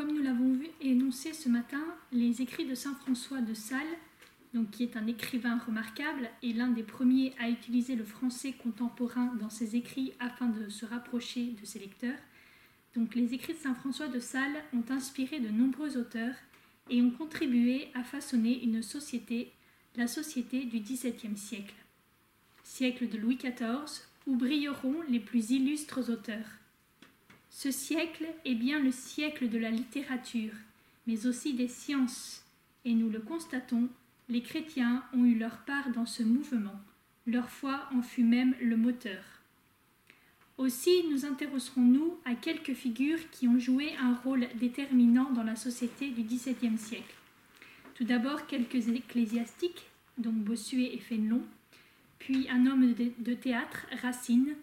comme nous l'avons vu énoncé ce matin, les écrits de saint François de Sales, donc qui est un écrivain remarquable et l'un des premiers à utiliser le français contemporain dans ses écrits afin de se rapprocher de ses lecteurs. Donc les écrits de saint François de Sales ont inspiré de nombreux auteurs et ont contribué à façonner une société, la société du XVIIe siècle, siècle de Louis XIV, où brilleront les plus illustres auteurs. Ce siècle est bien le siècle de la littérature, mais aussi des sciences, et nous le constatons, les chrétiens ont eu leur part dans ce mouvement, leur foi en fut même le moteur. Aussi nous intéresserons-nous à quelques figures qui ont joué un rôle déterminant dans la société du XVIIe siècle. Tout d'abord quelques ecclésiastiques, dont Bossuet et Fénelon, puis un homme de théâtre, Racine,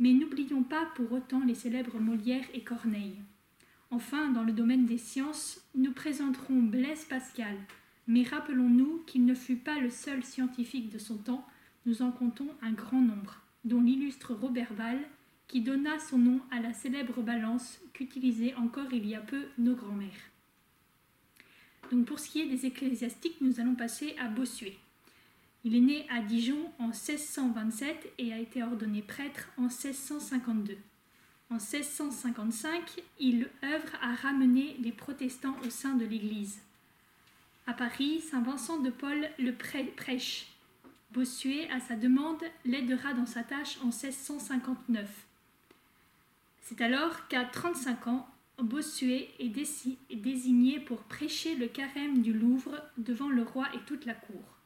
mais n'oublions pas pour autant les célèbres Molière et Corneille. Enfin, dans le domaine des sciences, nous présenterons Blaise Pascal, mais rappelons-nous qu'il ne fut pas le seul scientifique de son temps, nous en comptons un grand nombre, dont l'illustre Robert Val, qui donna son nom à la célèbre balance qu'utilisaient encore il y a peu nos grands-mères. Donc pour ce qui est des ecclésiastiques, nous allons passer à Bossuet. Il est né à Dijon en 1627 et a été ordonné prêtre en 1652. En 1655, il œuvre à ramener les protestants au sein de l'Église. À Paris, Saint Vincent de Paul le prêche. Bossuet, à sa demande, l'aidera dans sa tâche en 1659. C'est alors qu'à 35 ans, Bossuet est désigné pour prêcher le carême du Louvre devant le roi et toute la cour.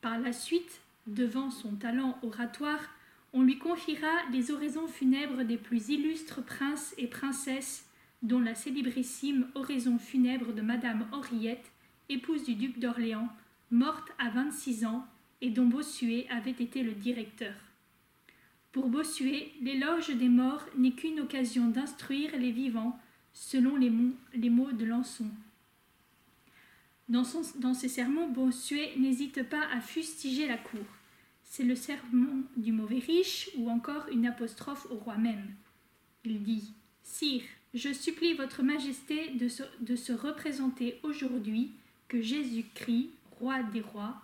Par la suite, devant son talent oratoire, on lui confiera les oraisons funèbres des plus illustres princes et princesses, dont la célébrissime oraison funèbre de Madame Henriette, épouse du duc d'Orléans, morte à 26 ans et dont Bossuet avait été le directeur. Pour Bossuet, l'éloge des morts n'est qu'une occasion d'instruire les vivants, selon les mots, de Lançon. Dans, ses sermons, Bossuet n'hésite pas à fustiger la cour. C'est le sermon du mauvais riche ou encore une apostrophe au roi même. Il dit Sire, je supplie votre majesté de se, de se représenter aujourd'hui que Jésus-Christ, roi des rois,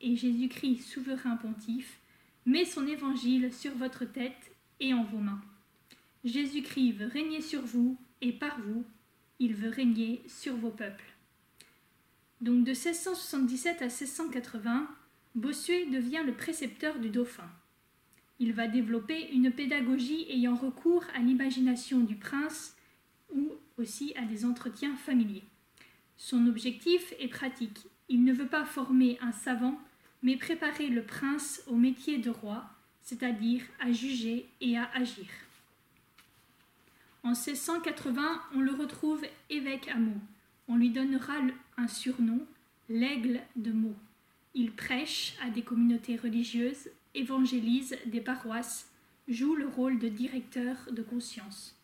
et Jésus-Christ, souverain pontife, met son évangile sur votre tête et en vos mains. Jésus-Christ veut régner sur vous et par vous, il veut régner sur vos peuples. Donc de 1677 à 1680, Bossuet devient le précepteur du dauphin. Il va développer une pédagogie ayant recours à l'imagination du prince ou aussi à des entretiens familiers. Son objectif est pratique. Il ne veut pas former un savant, mais préparer le prince au métier de roi, c'est-à-dire à juger et à agir. En 1680, on le retrouve évêque à Meaux on lui donnera un surnom, l'aigle de Meaux. Il prêche à des communautés religieuses, évangélise des paroisses, joue le rôle de directeur de conscience.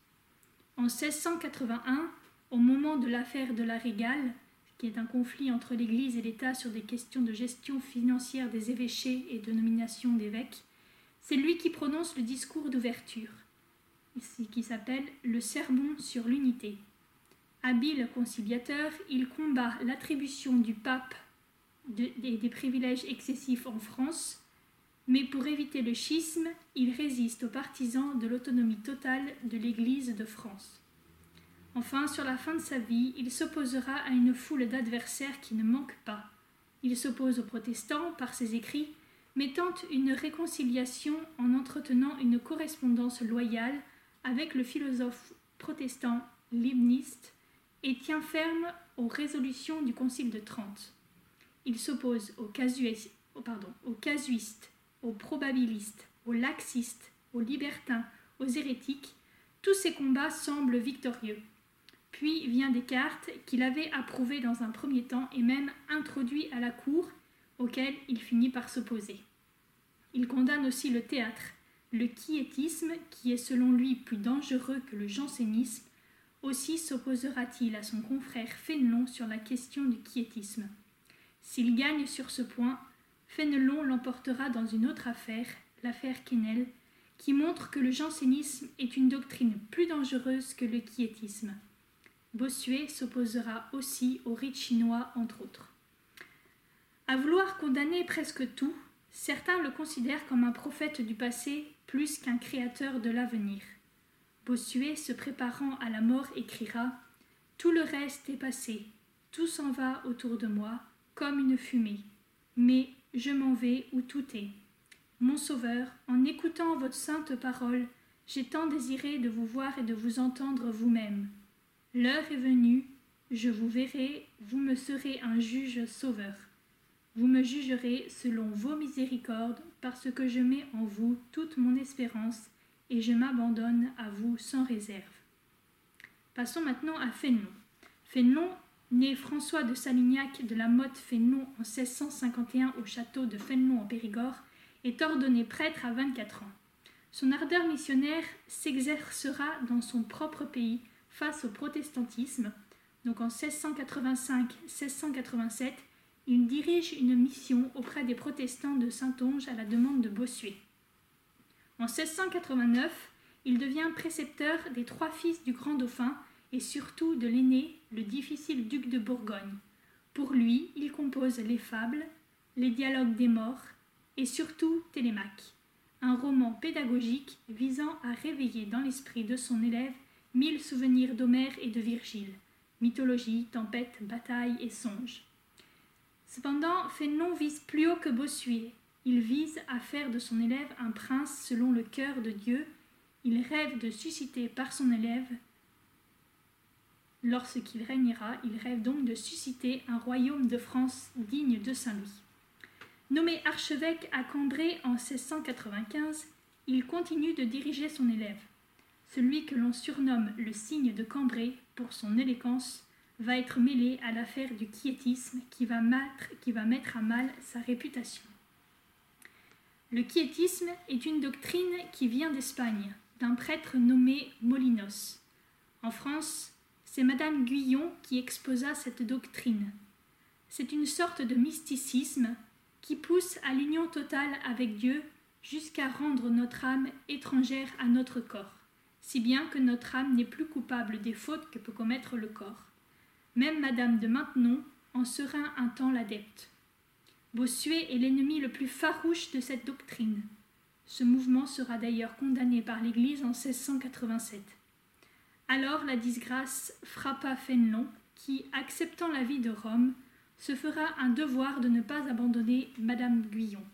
En 1681, au moment de l'affaire de la Régale, qui est un conflit entre l'Église et l'État sur des questions de gestion financière des évêchés et de nomination d'évêques, c'est lui qui prononce le discours d'ouverture, qui s'appelle le Sermon sur l'unité. Habile conciliateur, il combat l'attribution du pape des privilèges excessifs en France, mais pour éviter le schisme, il résiste aux partisans de l'autonomie totale de l'Église de France. Enfin, sur la fin de sa vie, il s'opposera à une foule d'adversaires qui ne manquent pas. Il s'oppose aux protestants par ses écrits, mais tente une réconciliation en entretenant une correspondance loyale avec le philosophe protestant Leibniz et tient ferme aux résolutions du Concile de Trente. Il s'oppose aux, casuistes, aux probabilistes, aux laxistes, aux libertins, aux hérétiques. Tous ces combats semblent victorieux. Puis vient Descartes, qu'il avait approuvé dans un premier temps et même introduit à la cour, auquel il finit par s'opposer. Il condamne aussi le théâtre, le quiétisme, qui est selon lui plus dangereux que le jansénisme, aussi s'opposera-t-il à son confrère Fénelon sur la question du quiétisme. S'il gagne sur ce point, Fénelon l'emportera dans une autre affaire, l'affaire Quesnel, qui montre que le jansénisme est une doctrine plus dangereuse que le quiétisme. Bossuet s'opposera aussi au rite chinois, entre autres. À vouloir condamner presque tout, certains le considèrent comme un prophète du passé plus qu'un créateur de l'avenir. Bossuet, se préparant à la mort, écrira Tout le reste est passé, tout s'en va autour de moi, comme une fumée. Mais je m'en vais où tout est. Mon Sauveur, en écoutant votre sainte parole, j'ai tant désiré de vous voir et de vous entendre vous-même. L'heure est venue, je vous verrai, vous me serez un juge sauveur. Vous me jugerez selon vos miséricordes, parce que je mets en vous toute mon espérance, et je m'abandonne à vous sans réserve. Passons maintenant à Fénelon. Fénelon, né François de Salignac de la Motte Fénelon en 1651 au château de Fénelon en Périgord, est ordonné prêtre à 24 ans. Son ardeur missionnaire s'exercera dans son propre pays face au protestantisme. Donc en 1685-1687, il dirige une mission auprès des protestants de Saint-Onge à la demande de Bossuet. En 1689, il devient précepteur des trois fils du grand dauphin et surtout de l'aîné, le difficile duc de Bourgogne. Pour lui, il compose les fables, les dialogues des morts et surtout Télémaque, un roman pédagogique visant à réveiller dans l'esprit de son élève mille souvenirs d'Homère et de Virgile, mythologie, tempête, bataille et songes. Cependant, Fénelon vise plus haut que Bossuet. Il vise à faire de son élève un prince selon le cœur de Dieu. Il rêve de susciter par son élève, lorsqu'il régnera, il rêve donc de susciter un royaume de France digne de Saint-Louis. Nommé archevêque à Cambrai en 1695, il continue de diriger son élève. Celui que l'on surnomme le signe de Cambrai pour son élégance va être mêlé à l'affaire du quiétisme qui va, mettre, qui va mettre à mal sa réputation. Le quiétisme est une doctrine qui vient d'Espagne, d'un prêtre nommé Molinos. En France, c'est Madame Guyon qui exposa cette doctrine. C'est une sorte de mysticisme qui pousse à l'union totale avec Dieu jusqu'à rendre notre âme étrangère à notre corps, si bien que notre âme n'est plus coupable des fautes que peut commettre le corps. Même Madame de Maintenon en sera un temps l'adepte. Bossuet est l'ennemi le plus farouche de cette doctrine. Ce mouvement sera d'ailleurs condamné par l'Église en 1687. Alors la disgrâce frappa Fénelon, qui, acceptant la vie de Rome, se fera un devoir de ne pas abandonner Madame Guyon.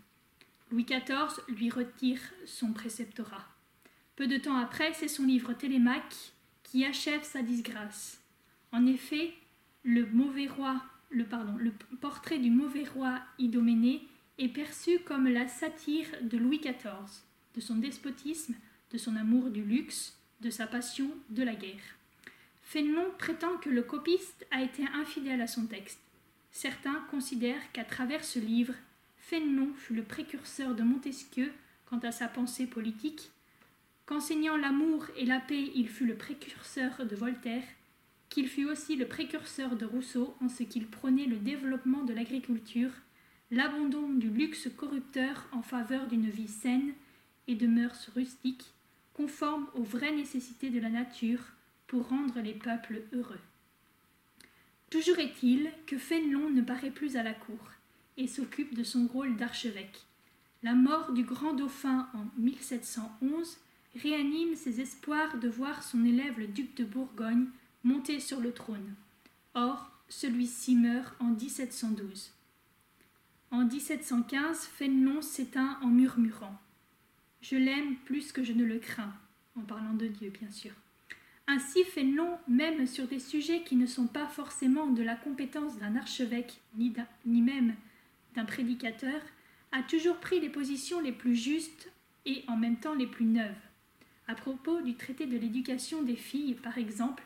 Louis XIV lui retire son préceptorat. Peu de temps après, c'est son livre Télémaque qui achève sa disgrâce. En effet, le mauvais roi, le, portrait du mauvais roi Idoménée est perçu comme la satire de Louis XIV, de son despotisme, de son amour du luxe, de sa passion de la guerre. Fénelon prétend que le copiste a été infidèle à son texte. Certains considèrent qu'à travers ce livre, Fénelon fut le précurseur de Montesquieu quant à sa pensée politique, qu'enseignant l'amour et la paix, il fut le précurseur de Voltaire, qu'il fut aussi le précurseur de Rousseau en ce qu'il prônait le développement de l'agriculture, l'abandon du luxe corrupteur en faveur d'une vie saine et de mœurs rustiques, conformes aux vraies nécessités de la nature pour rendre les peuples heureux. Toujours est-il que Fénelon ne paraît plus à la cour et s'occupe de son rôle d'archevêque. La mort du grand dauphin en 1711 réanime ses espoirs de voir son élève le duc de Bourgogne monter sur le trône. Or, celui-ci meurt en 1712. En 1715, Fénelon s'éteint en murmurant Je l'aime plus que je ne le crains, en parlant de Dieu, bien sûr. Ainsi, Fénelon, même sur des sujets qui ne sont pas forcément de la compétence d'un archevêque, ni, ni même d'un prédicateur, a toujours pris les positions les plus justes et en même temps les plus neuves. À propos du traité de l'éducation des filles, par exemple,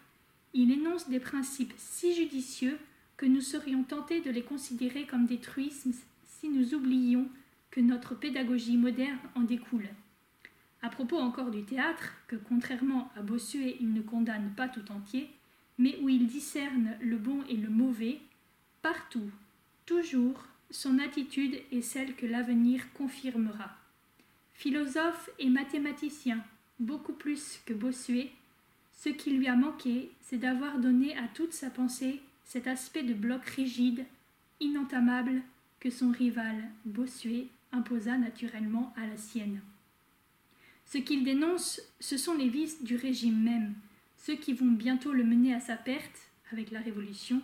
il énonce des principes si judicieux que nous serions tentés de les considérer comme des truismes si nous oublions que notre pédagogie moderne en découle. À propos encore du théâtre, que contrairement à Bossuet il ne condamne pas tout entier, mais où il discerne le bon et le mauvais, partout, toujours, son attitude est celle que l'avenir confirmera. Philosophe et mathématicien, beaucoup plus que Bossuet, Ce qui lui a manqué, c'est d'avoir donné à toute sa pensée cet aspect de bloc rigide, inentamable, que son rival Bossuet imposa naturellement à la sienne. Ce qu'il dénonce, ce sont les vices du régime même, ceux qui vont bientôt le mener à sa perte avec la Révolution,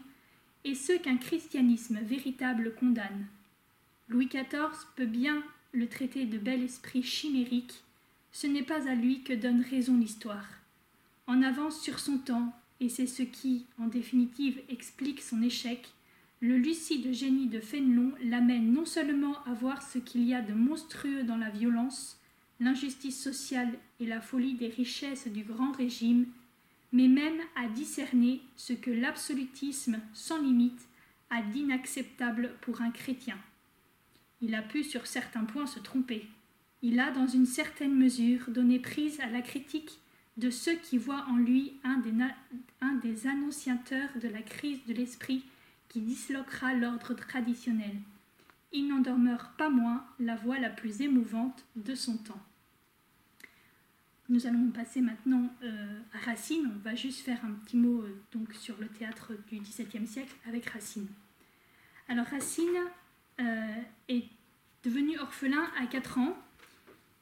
et ceux qu'un christianisme véritable condamne. Louis XIV peut bien le traiter de bel esprit chimérique, ce n'est pas à lui que donne raison l'histoire. Avance sur son temps, et c'est ce qui, en définitive, explique son échec, le lucide génie de Fénelon l'amène non seulement à voir ce qu'il y a de monstrueux dans la violence, l'injustice sociale et la folie des richesses du grand régime, mais même à discerner ce que l'absolutisme sans limite a d'inacceptable pour un chrétien. Il a pu sur certains points se tromper. Il a, dans une certaine mesure, donné prise à la critique de ceux qui voient en lui un des, annonciateurs de la crise de l'esprit qui disloquera l'ordre traditionnel. Il n'en pas moins la voix la plus émouvante de son temps. Nous allons passer maintenant euh, à Racine. On va juste faire un petit mot euh, donc sur le théâtre du XVIIe siècle avec Racine. Alors Racine euh, est devenu orphelin à 4 ans.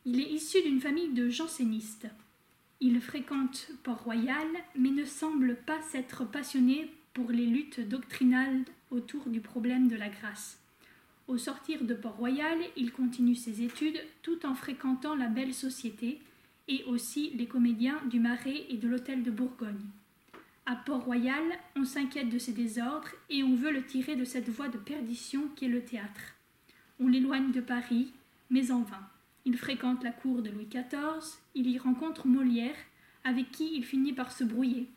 Il est issu d'une famille de jansénistes. Il fréquente Port-Royal, mais ne semble pas s'être passionné pour les luttes doctrinales autour du problème de la grâce. Au sortir de Port-Royal, il continue ses études tout en fréquentant la belle société et aussi les comédiens du Marais et de l'Hôtel de Bourgogne. À Port-Royal, on s'inquiète de ses désordres et on veut le tirer de cette voie de perdition qu'est le théâtre. On l'éloigne de Paris, mais en vain. Il fréquente la cour de Louis XIV, il y rencontre Molière, avec qui il finit par se brouiller.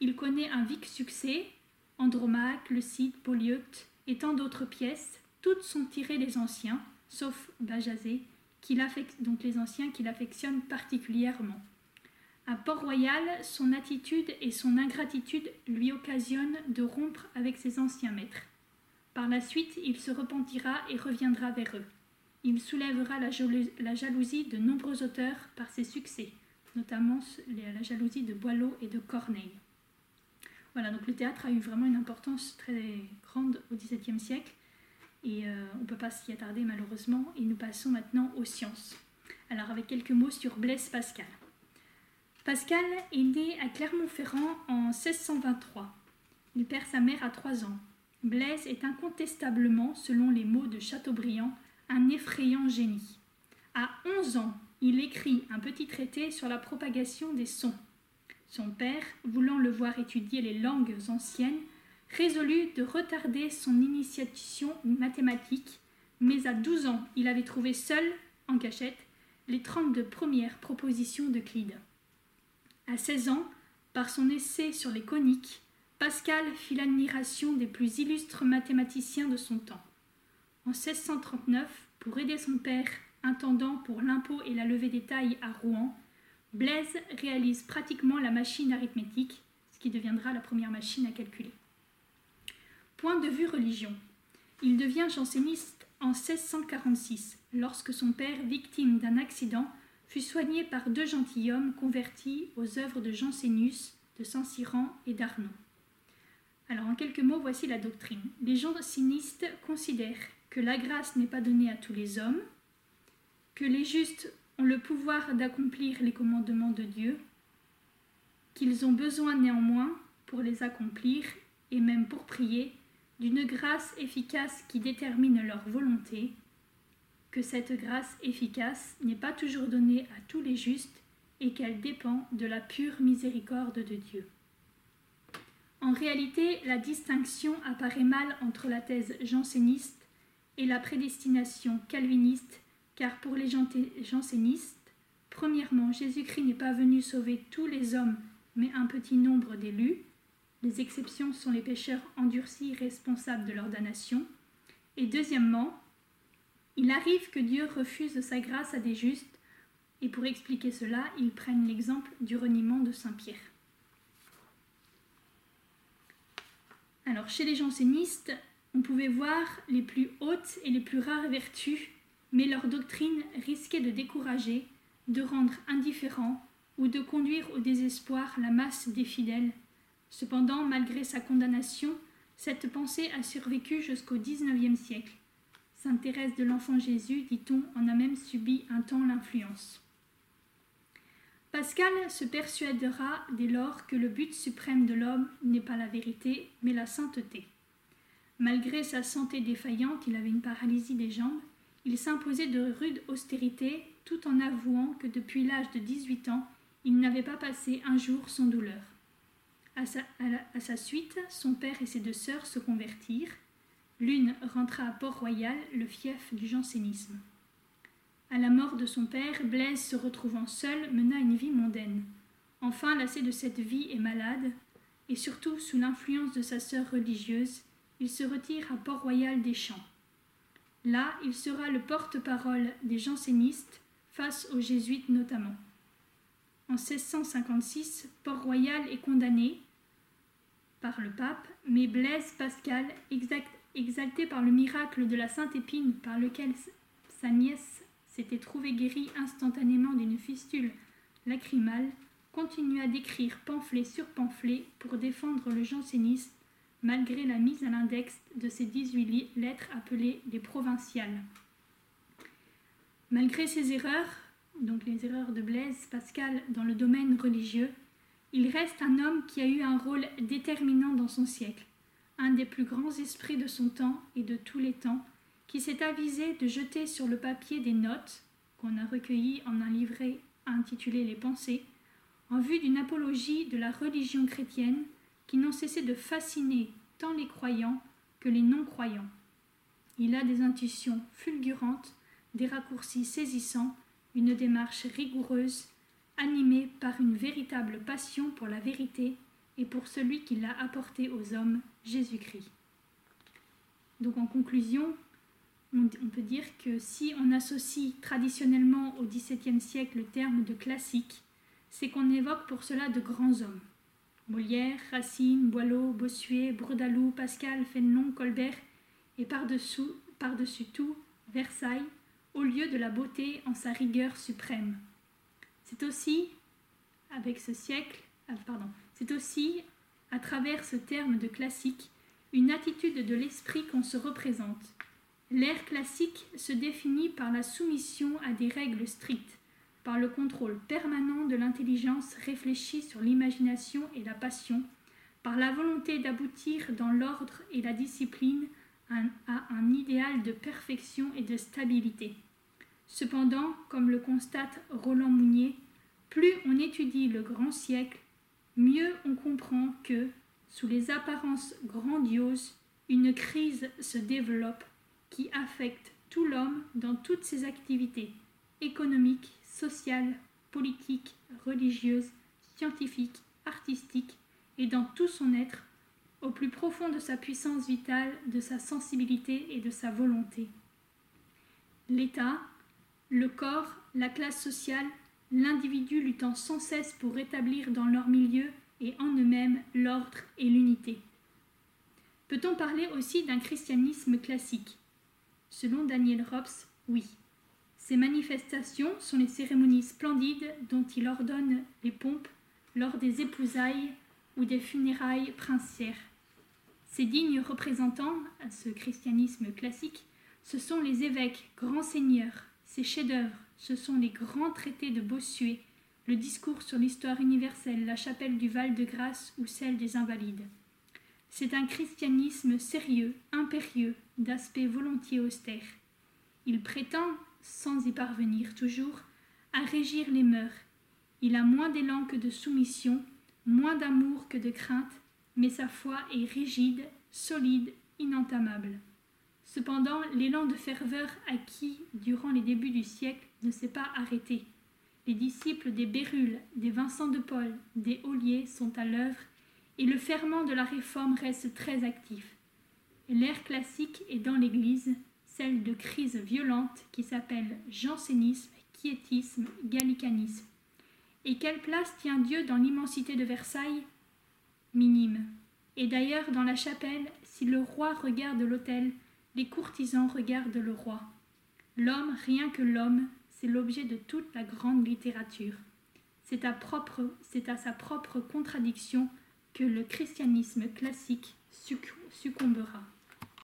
Il connaît un vic succès, Andromaque, Le Cid, Polyeucte et tant d'autres pièces, toutes sont tirées des anciens, sauf Bajazet, donc les anciens qu'il affectionne particulièrement. À Port-Royal, son attitude et son ingratitude lui occasionnent de rompre avec ses anciens maîtres. Par la suite, il se repentira et reviendra vers eux. Il soulèvera la, jalousie de nombreux auteurs par ses succès, notamment la jalousie de Boileau et de Corneille. Voilà, donc le théâtre a eu vraiment une importance très grande au XVIIe siècle et euh, on ne peut pas s'y attarder malheureusement. Et nous passons maintenant aux sciences. Alors avec quelques mots sur Blaise Pascal. Pascal est né à Clermont-Ferrand en 1623. Il perd sa mère à 3 ans. Blaise est incontestablement, selon les mots de Chateaubriand, un effrayant génie. À 11 ans, il écrit un petit traité sur la propagation des sons. Son père, voulant le voir étudier les langues anciennes, résolut de retarder son initiation mathématique, mais à 12 ans, il avait trouvé seul, en cachette, les 32 premières propositions d'Euclide. À 16 ans, par son essai sur les coniques, Pascal fit l'admiration des plus illustres mathématiciens de son temps. En 1639, pour aider son père, intendant pour l'impôt et la levée des tailles à Rouen, Blaise réalise pratiquement la machine arithmétique, ce qui deviendra la première machine à calculer. Point de vue religion. Il devient janséniste en 1646, lorsque son père, victime d'un accident, fut soigné par deux gentilshommes convertis aux œuvres de Jansénus, de Saint-Cyran et d'Arnaud. Alors en quelques mots, voici la doctrine. Les jansénistes considèrent que la grâce n'est pas donnée à tous les hommes, que les justes ont le pouvoir d'accomplir les commandements de Dieu, qu'ils ont besoin néanmoins, pour les accomplir et même pour prier, d'une grâce efficace qui détermine leur volonté, que cette grâce efficace n'est pas toujours donnée à tous les justes et qu'elle dépend de la pure miséricorde de Dieu. En réalité, la distinction apparaît mal entre la thèse janséniste et la prédestination calviniste, car pour les jansénistes, premièrement, Jésus-Christ n'est pas venu sauver tous les hommes, mais un petit nombre d'élus, les exceptions sont les pécheurs endurcis responsables de leur damnation. Et deuxièmement, il arrive que Dieu refuse sa grâce à des justes, et pour expliquer cela, ils prennent l'exemple du reniement de Saint Pierre. Alors, chez les jansénistes, on pouvait voir les plus hautes et les plus rares vertus, mais leur doctrine risquait de décourager, de rendre indifférent, ou de conduire au désespoir la masse des fidèles. Cependant, malgré sa condamnation, cette pensée a survécu jusqu'au XIXe siècle. Sainte Thérèse de l'Enfant Jésus, dit-on, en a même subi un temps l'influence. Pascal se persuadera dès lors que le but suprême de l'homme n'est pas la vérité, mais la sainteté. Malgré sa santé défaillante, il avait une paralysie des jambes, il s'imposait de rude austérité tout en avouant que depuis l'âge de 18 ans, il n'avait pas passé un jour sans douleur. À sa, à sa, suite, son père et ses deux sœurs se convertirent. L'une rentra à Port-Royal, le fief du jansénisme. À la mort de son père, Blaise, se retrouvant seul, mena une vie mondaine. Enfin, lassé de cette vie et malade, et surtout sous l'influence de sa sœur religieuse, il se retire à Port-Royal des Champs. Là, il sera le porte-parole des jansénistes face aux jésuites notamment. En 1656, Port-Royal est condamné par le pape, mais Blaise Pascal, exalté par le miracle de la Sainte Épine par lequel sa nièce s'était trouvé guéri instantanément d'une fistule lacrymale, continua d'écrire pamphlet sur pamphlet pour défendre le jansénisme malgré la mise à l'index de ces 18 lettres appelées les provinciales. Malgré ses erreurs, donc les erreurs de Blaise Pascal dans le domaine religieux, il reste un homme qui a eu un rôle déterminant dans son siècle, un des plus grands esprits de son temps et de tous les temps, qui s'est avisé de jeter sur le papier des notes qu'on a recueillies en un livret intitulé Les Pensées, en vue d'une apologie de la religion chrétienne qui n'ont cessé de fasciner tant les croyants que les non-croyants. Il a des intuitions fulgurantes, des raccourcis saisissants, une démarche rigoureuse, animée par une véritable passion pour la vérité et pour celui qui l'a apporté aux hommes, Jésus-Christ. Donc en conclusion, on peut dire que si on associe traditionnellement au XVIIe siècle le terme de classique, c'est qu'on évoque pour cela de grands hommes. Molière, Racine, Boileau, Bossuet, Bourdaloue, Pascal, Fénelon, Colbert, et par-dessous, par-dessus tout, Versailles, au lieu de la beauté en sa rigueur suprême. C'est aussi, avec ce siècle, ah, pardon, c'est aussi, à travers ce terme de classique, une attitude de l'esprit qu'on se représente, L'ère classique se définit par la soumission à des règles strictes, par le contrôle permanent de l'intelligence réfléchie sur l'imagination et la passion, par la volonté d'aboutir dans l'ordre et la discipline à un idéal de perfection et de stabilité. Cependant, comme le constate Roland Mounier, plus on étudie le grand siècle, mieux on comprend que, sous les apparences grandioses, une crise se développe qui affecte tout l'homme dans toutes ses activités économiques, sociales, politiques, religieuses, scientifiques, artistiques et dans tout son être, au plus profond de sa puissance vitale, de sa sensibilité et de sa volonté. L'État, le corps, la classe sociale, l'individu luttant sans cesse pour rétablir dans leur milieu et en eux-mêmes l'ordre et l'unité. Peut-on parler aussi d'un christianisme classique? Selon Daniel Robs, oui. Ces manifestations sont les cérémonies splendides dont il ordonne les pompes lors des épousailles ou des funérailles princières. Ces dignes représentants à ce christianisme classique, ce sont les évêques, grands seigneurs, ces chefs-d'œuvre, ce sont les grands traités de Bossuet, le discours sur l'histoire universelle, la chapelle du Val-de-Grâce ou celle des Invalides. C'est un christianisme sérieux, impérieux, d'aspect volontiers austère. Il prétend, sans y parvenir toujours, à régir les mœurs. Il a moins d'élan que de soumission, moins d'amour que de crainte, mais sa foi est rigide, solide, inentamable. Cependant, l'élan de ferveur acquis durant les débuts du siècle ne s'est pas arrêté. Les disciples des Bérulle, des Vincent de Paul, des Ollier sont à l'œuvre et le ferment de la réforme reste très actif. L'ère classique est dans l'Église, celle de crise violente qui s'appelle jansénisme, quiétisme, gallicanisme. Et quelle place tient Dieu dans l'immensité de Versailles? Minime. Et d'ailleurs, dans la chapelle, si le roi regarde l'autel, les courtisans regardent le roi. L'homme, rien que l'homme, c'est l'objet de toute la grande littérature. C'est à, c'est à sa propre contradiction que le christianisme classique succombera.